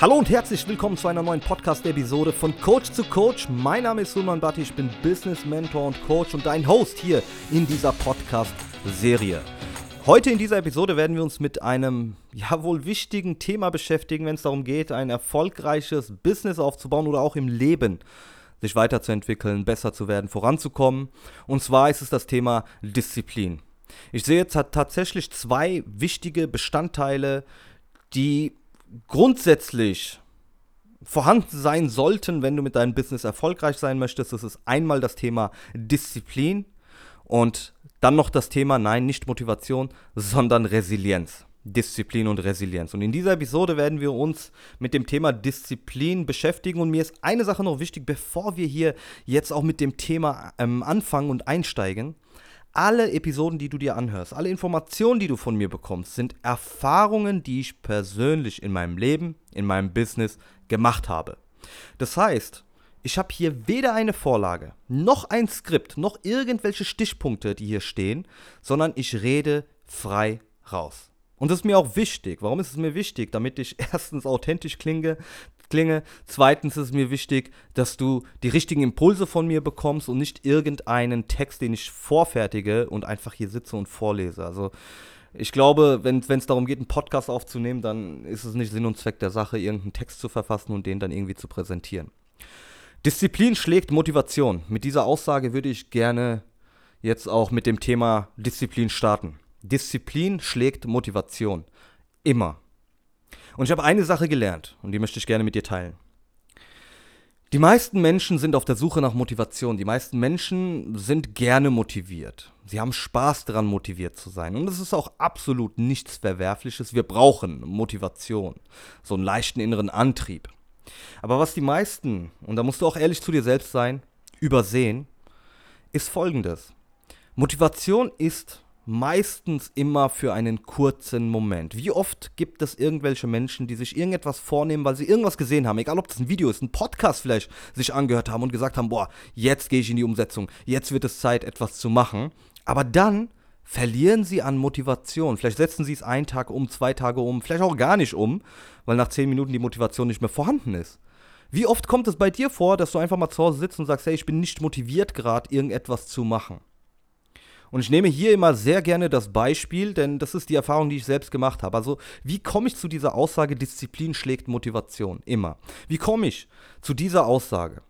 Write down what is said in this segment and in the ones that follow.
Hallo und herzlich willkommen zu einer neuen Podcast-Episode von Coach zu Coach. Mein Name ist Sulman Batti, ich bin Business Mentor und Coach und dein Host hier in dieser Podcast-Serie. Heute in dieser Episode werden wir uns mit einem ja wohl wichtigen Thema beschäftigen, wenn es darum geht, ein erfolgreiches Business aufzubauen oder auch im Leben sich weiterzuentwickeln, besser zu werden, voranzukommen. Und zwar ist es das Thema Disziplin. Ich sehe jetzt tatsächlich zwei wichtige Bestandteile, die grundsätzlich vorhanden sein sollten, wenn du mit deinem Business erfolgreich sein möchtest. Das ist einmal das Thema Disziplin und dann noch das Thema, nein, nicht Motivation, sondern Resilienz. Disziplin und Resilienz. Und in dieser Episode werden wir uns mit dem Thema Disziplin beschäftigen. Und mir ist eine Sache noch wichtig, bevor wir hier jetzt auch mit dem Thema ähm, anfangen und einsteigen alle Episoden, die du dir anhörst, alle Informationen, die du von mir bekommst, sind Erfahrungen, die ich persönlich in meinem Leben, in meinem Business gemacht habe. Das heißt, ich habe hier weder eine Vorlage, noch ein Skript, noch irgendwelche Stichpunkte, die hier stehen, sondern ich rede frei raus. Und das ist mir auch wichtig. Warum ist es mir wichtig? Damit ich erstens authentisch klinge, klinge. Zweitens ist es mir wichtig, dass du die richtigen Impulse von mir bekommst und nicht irgendeinen Text, den ich vorfertige und einfach hier sitze und vorlese. Also ich glaube, wenn es darum geht, einen Podcast aufzunehmen, dann ist es nicht Sinn und Zweck der Sache, irgendeinen Text zu verfassen und den dann irgendwie zu präsentieren. Disziplin schlägt Motivation. Mit dieser Aussage würde ich gerne jetzt auch mit dem Thema Disziplin starten. Disziplin schlägt Motivation. Immer. Und ich habe eine Sache gelernt und die möchte ich gerne mit dir teilen. Die meisten Menschen sind auf der Suche nach Motivation. Die meisten Menschen sind gerne motiviert. Sie haben Spaß daran, motiviert zu sein. Und das ist auch absolut nichts Verwerfliches. Wir brauchen Motivation. So einen leichten inneren Antrieb. Aber was die meisten, und da musst du auch ehrlich zu dir selbst sein, übersehen, ist folgendes. Motivation ist meistens immer für einen kurzen Moment. Wie oft gibt es irgendwelche Menschen, die sich irgendetwas vornehmen, weil sie irgendwas gesehen haben, egal ob das ein Video ist, ein Podcast vielleicht sich angehört haben und gesagt haben, boah, jetzt gehe ich in die Umsetzung, jetzt wird es Zeit, etwas zu machen. Aber dann verlieren sie an Motivation. Vielleicht setzen sie es einen Tag um, zwei Tage um, vielleicht auch gar nicht um, weil nach zehn Minuten die Motivation nicht mehr vorhanden ist. Wie oft kommt es bei dir vor, dass du einfach mal zu Hause sitzt und sagst, hey, ich bin nicht motiviert gerade, irgendetwas zu machen? Und ich nehme hier immer sehr gerne das Beispiel, denn das ist die Erfahrung, die ich selbst gemacht habe. Also, wie komme ich zu dieser Aussage, Disziplin schlägt Motivation? Immer. Wie komme ich zu dieser Aussage?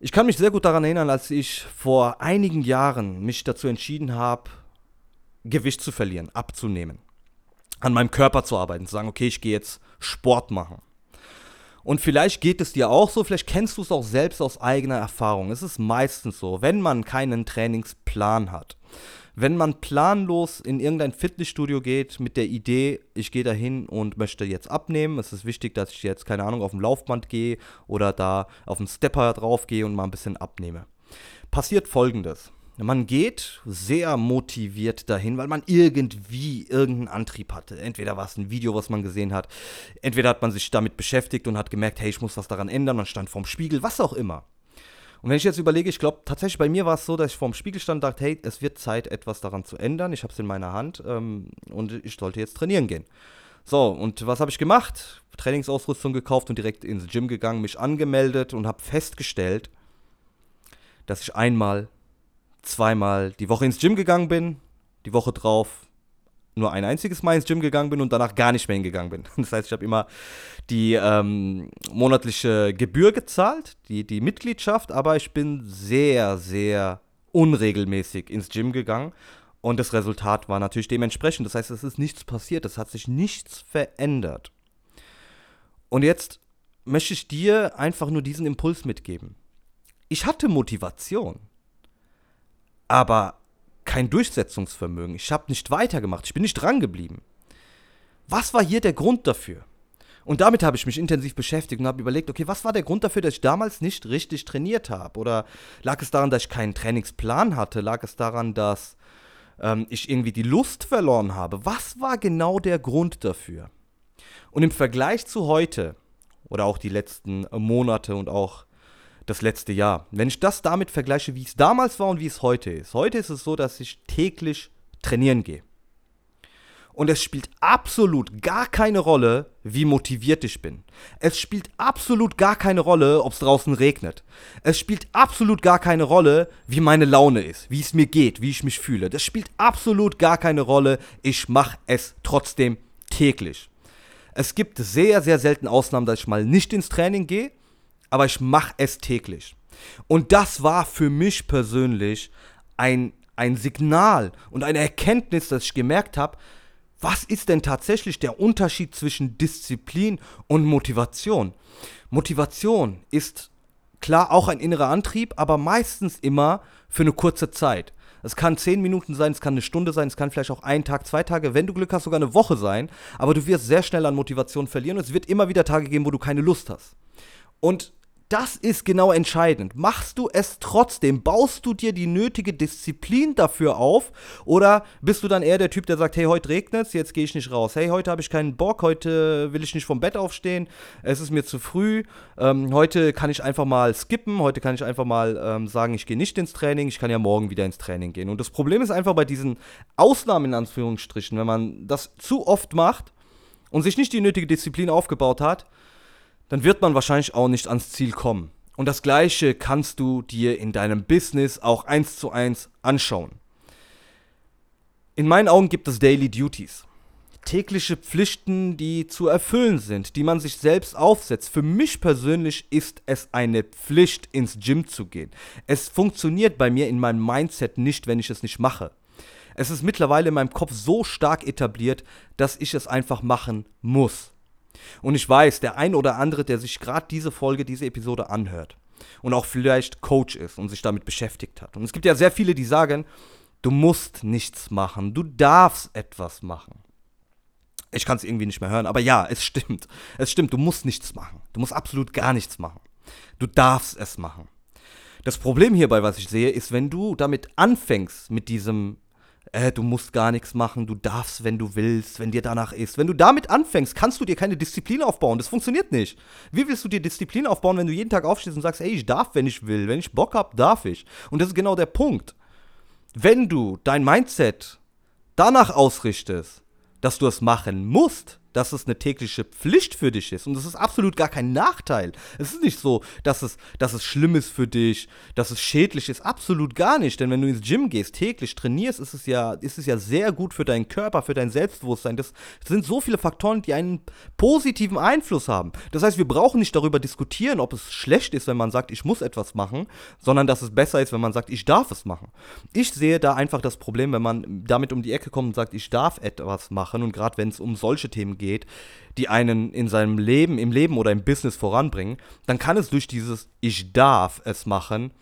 Ich kann mich sehr gut daran erinnern, als ich vor einigen Jahren mich dazu entschieden habe, Gewicht zu verlieren, abzunehmen, an meinem Körper zu arbeiten, zu sagen, okay, ich gehe jetzt Sport machen. Und vielleicht geht es dir auch so, vielleicht kennst du es auch selbst aus eigener Erfahrung. Es ist meistens so, wenn man keinen Trainingsplan hat. Wenn man planlos in irgendein Fitnessstudio geht mit der Idee, ich gehe dahin und möchte jetzt abnehmen, es ist wichtig, dass ich jetzt, keine Ahnung, auf dem Laufband gehe oder da auf dem Stepper drauf gehe und mal ein bisschen abnehme. Passiert folgendes. Man geht sehr motiviert dahin, weil man irgendwie irgendeinen Antrieb hatte. Entweder war es ein Video, was man gesehen hat, entweder hat man sich damit beschäftigt und hat gemerkt, hey, ich muss was daran ändern, man stand vorm Spiegel, was auch immer. Und wenn ich jetzt überlege, ich glaube, tatsächlich bei mir war es so, dass ich vorm Spiegel stand und dachte, hey, es wird Zeit, etwas daran zu ändern. Ich habe es in meiner Hand ähm, und ich sollte jetzt trainieren gehen. So, und was habe ich gemacht? Trainingsausrüstung gekauft und direkt ins Gym gegangen, mich angemeldet und habe festgestellt, dass ich einmal zweimal die Woche ins Gym gegangen bin, die Woche drauf nur ein einziges Mal ins Gym gegangen bin und danach gar nicht mehr hingegangen bin. Das heißt, ich habe immer die ähm, monatliche Gebühr gezahlt, die, die Mitgliedschaft, aber ich bin sehr, sehr unregelmäßig ins Gym gegangen und das Resultat war natürlich dementsprechend. Das heißt, es ist nichts passiert, es hat sich nichts verändert. Und jetzt möchte ich dir einfach nur diesen Impuls mitgeben. Ich hatte Motivation aber kein Durchsetzungsvermögen. Ich habe nicht weitergemacht. Ich bin nicht dran geblieben. Was war hier der Grund dafür? Und damit habe ich mich intensiv beschäftigt und habe überlegt, okay, was war der Grund dafür, dass ich damals nicht richtig trainiert habe? Oder lag es daran, dass ich keinen Trainingsplan hatte? Lag es daran, dass ähm, ich irgendwie die Lust verloren habe? Was war genau der Grund dafür? Und im Vergleich zu heute oder auch die letzten Monate und auch das letzte Jahr. Wenn ich das damit vergleiche, wie es damals war und wie es heute ist. Heute ist es so, dass ich täglich trainieren gehe. Und es spielt absolut gar keine Rolle, wie motiviert ich bin. Es spielt absolut gar keine Rolle, ob es draußen regnet. Es spielt absolut gar keine Rolle, wie meine Laune ist, wie es mir geht, wie ich mich fühle. Das spielt absolut gar keine Rolle. Ich mache es trotzdem täglich. Es gibt sehr, sehr selten Ausnahmen, dass ich mal nicht ins Training gehe, aber ich mache es täglich. Und das war für mich persönlich ein, ein Signal und eine Erkenntnis, dass ich gemerkt habe, was ist denn tatsächlich der Unterschied zwischen Disziplin und Motivation? Motivation ist klar auch ein innerer Antrieb, aber meistens immer für eine kurze Zeit. Es kann zehn Minuten sein, es kann eine Stunde sein, es kann vielleicht auch ein Tag, zwei Tage, wenn du Glück hast, sogar eine Woche sein. Aber du wirst sehr schnell an Motivation verlieren und es wird immer wieder Tage geben, wo du keine Lust hast. Und das ist genau entscheidend. Machst du es trotzdem? Baust du dir die nötige Disziplin dafür auf? Oder bist du dann eher der Typ, der sagt, hey, heute regnet es, jetzt gehe ich nicht raus. Hey, heute habe ich keinen Bock, heute will ich nicht vom Bett aufstehen, es ist mir zu früh. Ähm, heute kann ich einfach mal skippen, heute kann ich einfach mal ähm, sagen, ich gehe nicht ins Training, ich kann ja morgen wieder ins Training gehen. Und das Problem ist einfach bei diesen Ausnahmen in Anführungsstrichen, wenn man das zu oft macht und sich nicht die nötige Disziplin aufgebaut hat, dann wird man wahrscheinlich auch nicht ans Ziel kommen. Und das gleiche kannst du dir in deinem Business auch eins zu eins anschauen. In meinen Augen gibt es Daily Duties. Tägliche Pflichten, die zu erfüllen sind, die man sich selbst aufsetzt. Für mich persönlich ist es eine Pflicht, ins Gym zu gehen. Es funktioniert bei mir in meinem Mindset nicht, wenn ich es nicht mache. Es ist mittlerweile in meinem Kopf so stark etabliert, dass ich es einfach machen muss. Und ich weiß, der ein oder andere, der sich gerade diese Folge, diese Episode anhört und auch vielleicht Coach ist und sich damit beschäftigt hat. Und es gibt ja sehr viele, die sagen, du musst nichts machen, du darfst etwas machen. Ich kann es irgendwie nicht mehr hören, aber ja, es stimmt. Es stimmt, du musst nichts machen. Du musst absolut gar nichts machen. Du darfst es machen. Das Problem hierbei, was ich sehe, ist, wenn du damit anfängst, mit diesem äh, du musst gar nichts machen, du darfst, wenn du willst, wenn dir danach ist. Wenn du damit anfängst, kannst du dir keine Disziplin aufbauen. Das funktioniert nicht. Wie willst du dir Disziplin aufbauen, wenn du jeden Tag aufstehst und sagst, ey, ich darf, wenn ich will, wenn ich Bock habe, darf ich. Und das ist genau der Punkt. Wenn du dein Mindset danach ausrichtest, dass du es machen musst, dass es eine tägliche Pflicht für dich ist. Und das ist absolut gar kein Nachteil. Es ist nicht so, dass es, dass es schlimm ist für dich, dass es schädlich ist. Absolut gar nicht. Denn wenn du ins Gym gehst, täglich trainierst, ist es ja, ist es ja sehr gut für deinen Körper, für dein Selbstbewusstsein. Das sind so viele Faktoren, die einen positiven Einfluss haben. Das heißt, wir brauchen nicht darüber diskutieren, ob es schlecht ist, wenn man sagt, ich muss etwas machen, sondern dass es besser ist, wenn man sagt, ich darf es machen. Ich sehe da einfach das Problem, wenn man damit um die Ecke kommt und sagt, ich darf etwas machen. Und gerade wenn es um solche Themen geht, geht, die einen in seinem Leben, im Leben oder im Business voranbringen, dann kann es durch dieses Ich darf es machen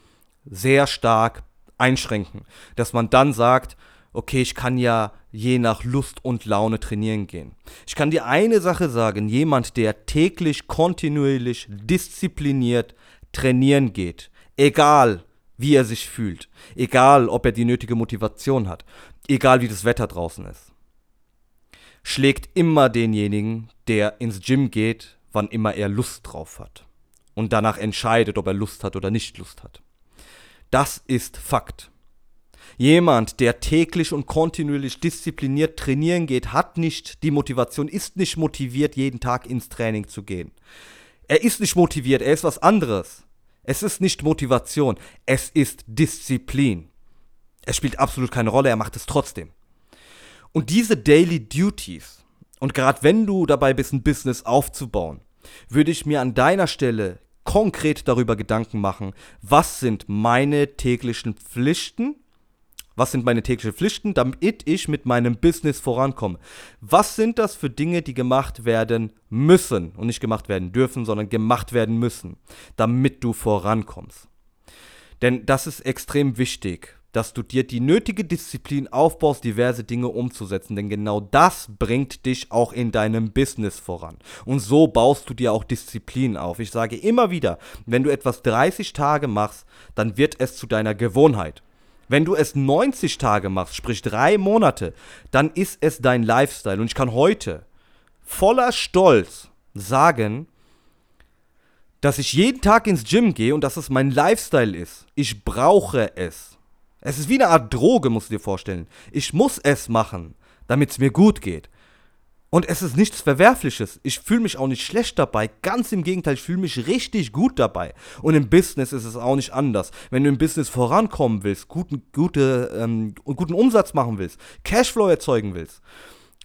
sehr stark einschränken. Dass man dann sagt, okay, ich kann ja je nach Lust und Laune trainieren gehen. Ich kann dir eine Sache sagen, jemand, der täglich kontinuierlich diszipliniert trainieren geht, egal wie er sich fühlt, egal ob er die nötige Motivation hat, egal wie das Wetter draußen ist, schlägt immer denjenigen, der ins Gym geht, wann immer er Lust drauf hat. Und danach entscheidet, ob er Lust hat oder nicht Lust hat. Das ist Fakt. Jemand, der täglich und kontinuierlich diszipliniert trainieren geht, hat nicht die Motivation, ist nicht motiviert, jeden Tag ins Training zu gehen. Er ist nicht motiviert, er ist was anderes. Es ist nicht Motivation, es ist Disziplin. Es spielt absolut keine Rolle, er macht es trotzdem. Und diese Daily Duties, und gerade wenn du dabei bist, ein Business aufzubauen, würde ich mir an deiner Stelle konkret darüber Gedanken machen, was sind meine täglichen Pflichten, was sind meine täglichen Pflichten, damit ich mit meinem Business vorankomme. Was sind das für Dinge, die gemacht werden müssen und nicht gemacht werden dürfen, sondern gemacht werden müssen, damit du vorankommst. Denn das ist extrem wichtig dass du dir die nötige Disziplin aufbaust, diverse Dinge umzusetzen. Denn genau das bringt dich auch in deinem Business voran. Und so baust du dir auch Disziplin auf. Ich sage immer wieder, wenn du etwas 30 Tage machst, dann wird es zu deiner Gewohnheit. Wenn du es 90 Tage machst, sprich drei Monate, dann ist es dein Lifestyle. Und ich kann heute voller Stolz sagen, dass ich jeden Tag ins Gym gehe und dass es mein Lifestyle ist. Ich brauche es. Es ist wie eine Art Droge, musst du dir vorstellen. Ich muss es machen, damit es mir gut geht. Und es ist nichts Verwerfliches. Ich fühle mich auch nicht schlecht dabei. Ganz im Gegenteil, ich fühle mich richtig gut dabei. Und im Business ist es auch nicht anders. Wenn du im Business vorankommen willst, guten, gute, ähm, guten Umsatz machen willst, Cashflow erzeugen willst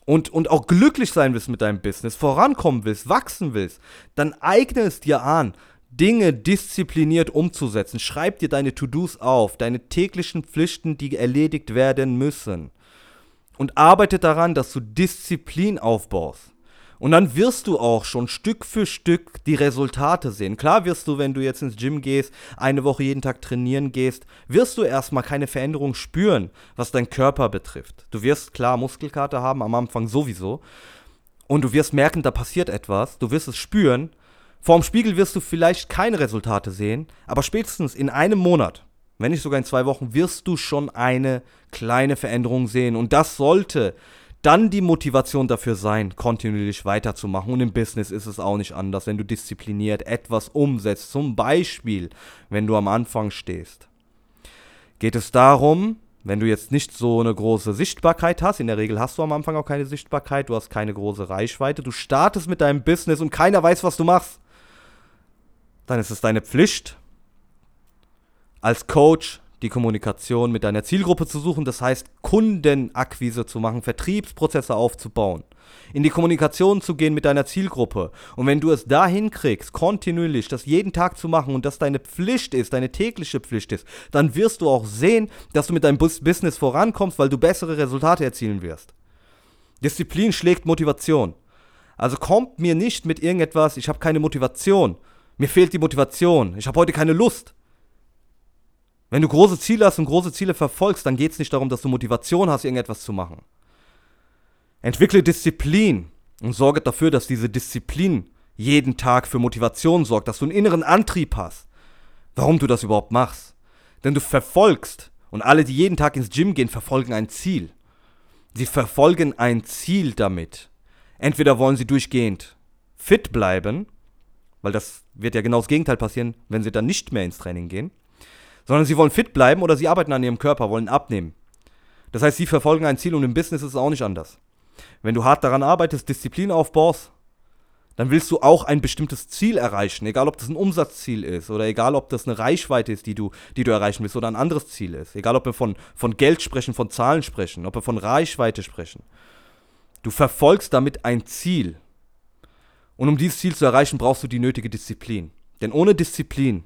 und, und auch glücklich sein willst mit deinem Business, vorankommen willst, wachsen willst, dann eigne es dir an, Dinge diszipliniert umzusetzen. Schreib dir deine To-Dos auf, deine täglichen Pflichten, die erledigt werden müssen und arbeite daran, dass du Disziplin aufbaust. Und dann wirst du auch schon Stück für Stück die Resultate sehen. Klar wirst du, wenn du jetzt ins Gym gehst, eine Woche jeden Tag trainieren gehst, wirst du erstmal keine Veränderung spüren, was dein Körper betrifft. Du wirst klar Muskelkater haben, am Anfang sowieso. Und du wirst merken, da passiert etwas. Du wirst es spüren. Vorm Spiegel wirst du vielleicht keine Resultate sehen, aber spätestens in einem Monat wenn nicht sogar in zwei Wochen, wirst du schon eine kleine Veränderung sehen. Und das sollte dann die Motivation dafür sein, kontinuierlich weiterzumachen. Und im Business ist es auch nicht anders, wenn du diszipliniert etwas umsetzt. Zum Beispiel, wenn du am Anfang stehst. Geht es darum, wenn du jetzt nicht so eine große Sichtbarkeit hast, in der Regel hast du am Anfang auch keine Sichtbarkeit, du hast keine große Reichweite, du startest mit deinem Business und keiner weiß, was du machst, dann ist es deine Pflicht, als Coach die Kommunikation mit deiner Zielgruppe zu suchen, das heißt Kundenakquise zu machen, Vertriebsprozesse aufzubauen, in die Kommunikation zu gehen mit deiner Zielgruppe. Und wenn du es dahin kriegst, kontinuierlich das jeden Tag zu machen und das deine Pflicht ist, deine tägliche Pflicht ist, dann wirst du auch sehen, dass du mit deinem Business vorankommst, weil du bessere Resultate erzielen wirst. Disziplin schlägt Motivation. Also kommt mir nicht mit irgendetwas, ich habe keine Motivation. Mir fehlt die Motivation. Ich habe heute keine Lust. Wenn du große Ziele hast und große Ziele verfolgst, dann geht es nicht darum, dass du Motivation hast, irgendetwas zu machen. Entwickle Disziplin und sorge dafür, dass diese Disziplin jeden Tag für Motivation sorgt, dass du einen inneren Antrieb hast, warum du das überhaupt machst. Denn du verfolgst, und alle, die jeden Tag ins Gym gehen, verfolgen ein Ziel. Sie verfolgen ein Ziel damit. Entweder wollen sie durchgehend fit bleiben, weil das wird ja genau das Gegenteil passieren, wenn sie dann nicht mehr ins Training gehen sondern sie wollen fit bleiben oder sie arbeiten an ihrem Körper, wollen abnehmen. Das heißt, sie verfolgen ein Ziel und im Business ist es auch nicht anders. Wenn du hart daran arbeitest, Disziplin aufbaust, dann willst du auch ein bestimmtes Ziel erreichen, egal ob das ein Umsatzziel ist oder egal ob das eine Reichweite ist, die du, die du erreichen willst oder ein anderes Ziel ist. Egal ob wir von, von Geld sprechen, von Zahlen sprechen, ob wir von Reichweite sprechen. Du verfolgst damit ein Ziel. Und um dieses Ziel zu erreichen, brauchst du die nötige Disziplin. Denn ohne Disziplin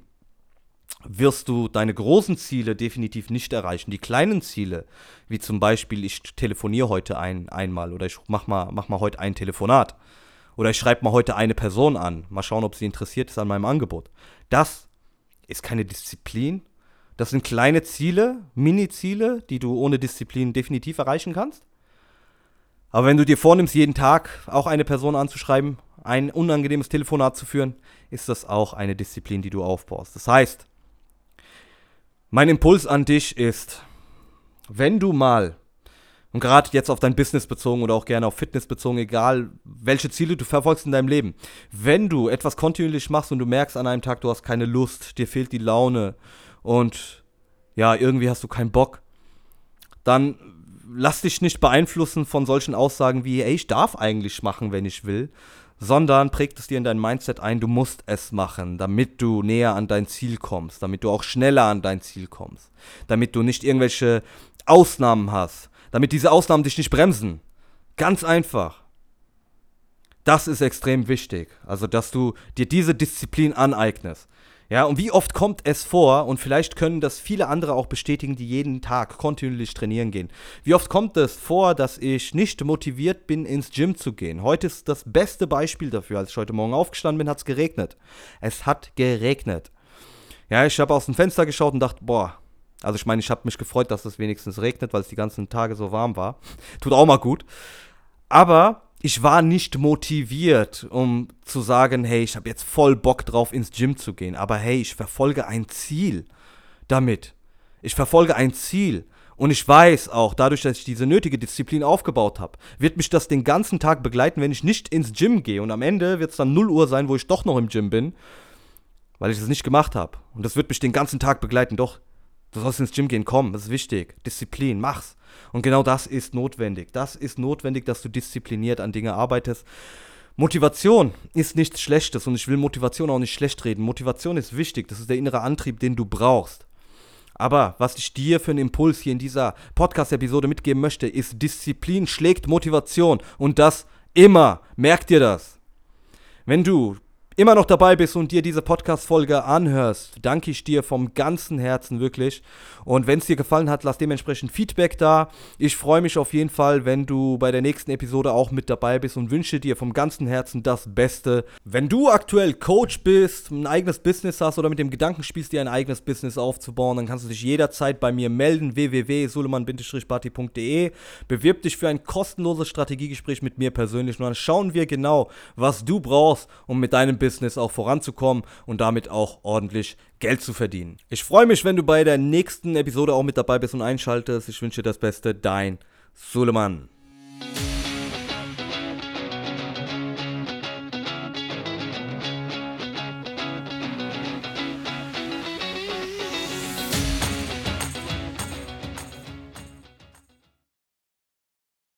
wirst du deine großen Ziele definitiv nicht erreichen. Die kleinen Ziele, wie zum Beispiel, ich telefoniere heute ein, einmal oder ich mach mal, mach mal heute ein Telefonat oder ich schreibe mal heute eine Person an, mal schauen, ob sie interessiert ist an meinem Angebot. Das ist keine Disziplin. Das sind kleine Ziele, Mini-Ziele, die du ohne Disziplin definitiv erreichen kannst. Aber wenn du dir vornimmst, jeden Tag auch eine Person anzuschreiben, ein unangenehmes Telefonat zu führen, ist das auch eine Disziplin, die du aufbaust. Das heißt, mein Impuls an dich ist, wenn du mal, und gerade jetzt auf dein Business bezogen oder auch gerne auf Fitness bezogen, egal welche Ziele du verfolgst in deinem Leben, wenn du etwas kontinuierlich machst und du merkst an einem Tag, du hast keine Lust, dir fehlt die Laune und ja, irgendwie hast du keinen Bock, dann lass dich nicht beeinflussen von solchen Aussagen wie, ey, ich darf eigentlich machen, wenn ich will, sondern prägt es dir in dein Mindset ein, du musst es machen, damit du näher an dein Ziel kommst, damit du auch schneller an dein Ziel kommst, damit du nicht irgendwelche Ausnahmen hast, damit diese Ausnahmen dich nicht bremsen. Ganz einfach. Das ist extrem wichtig, also dass du dir diese Disziplin aneignest. Ja, und wie oft kommt es vor, und vielleicht können das viele andere auch bestätigen, die jeden Tag kontinuierlich trainieren gehen. Wie oft kommt es vor, dass ich nicht motiviert bin, ins Gym zu gehen? Heute ist das beste Beispiel dafür. Als ich heute Morgen aufgestanden bin, hat es geregnet. Es hat geregnet. Ja, ich habe aus dem Fenster geschaut und dachte, boah, also ich meine, ich habe mich gefreut, dass es wenigstens regnet, weil es die ganzen Tage so warm war. Tut auch mal gut. Aber ich war nicht motiviert, um zu sagen, hey, ich habe jetzt voll Bock drauf, ins Gym zu gehen. Aber hey, ich verfolge ein Ziel damit. Ich verfolge ein Ziel. Und ich weiß auch, dadurch, dass ich diese nötige Disziplin aufgebaut habe, wird mich das den ganzen Tag begleiten, wenn ich nicht ins Gym gehe. Und am Ende wird es dann 0 Uhr sein, wo ich doch noch im Gym bin, weil ich es nicht gemacht habe. Und das wird mich den ganzen Tag begleiten. Doch Du sollst ins Gym gehen, komm, das ist wichtig. Disziplin, mach's. Und genau das ist notwendig. Das ist notwendig, dass du diszipliniert an Dinge arbeitest. Motivation ist nichts Schlechtes und ich will Motivation auch nicht schlecht reden. Motivation ist wichtig, das ist der innere Antrieb, den du brauchst. Aber was ich dir für einen Impuls hier in dieser Podcast-Episode mitgeben möchte, ist Disziplin schlägt Motivation und das immer. Merk dir das. Wenn du immer noch dabei bist und dir diese Podcast-Folge anhörst, danke ich dir vom ganzen Herzen wirklich. Und wenn es dir gefallen hat, lass dementsprechend Feedback da. Ich freue mich auf jeden Fall, wenn du bei der nächsten Episode auch mit dabei bist und wünsche dir vom ganzen Herzen das Beste. Wenn du aktuell Coach bist, ein eigenes Business hast oder mit dem Gedanken spielst, dir ein eigenes Business aufzubauen, dann kannst du dich jederzeit bei mir melden, www.suleman-bati.de. Bewirb dich für ein kostenloses Strategiegespräch mit mir persönlich und dann schauen wir genau, was du brauchst, um mit deinem Business Business auch voranzukommen und damit auch ordentlich Geld zu verdienen. Ich freue mich, wenn du bei der nächsten Episode auch mit dabei bist und einschaltest. Ich wünsche dir das Beste, dein Suleiman.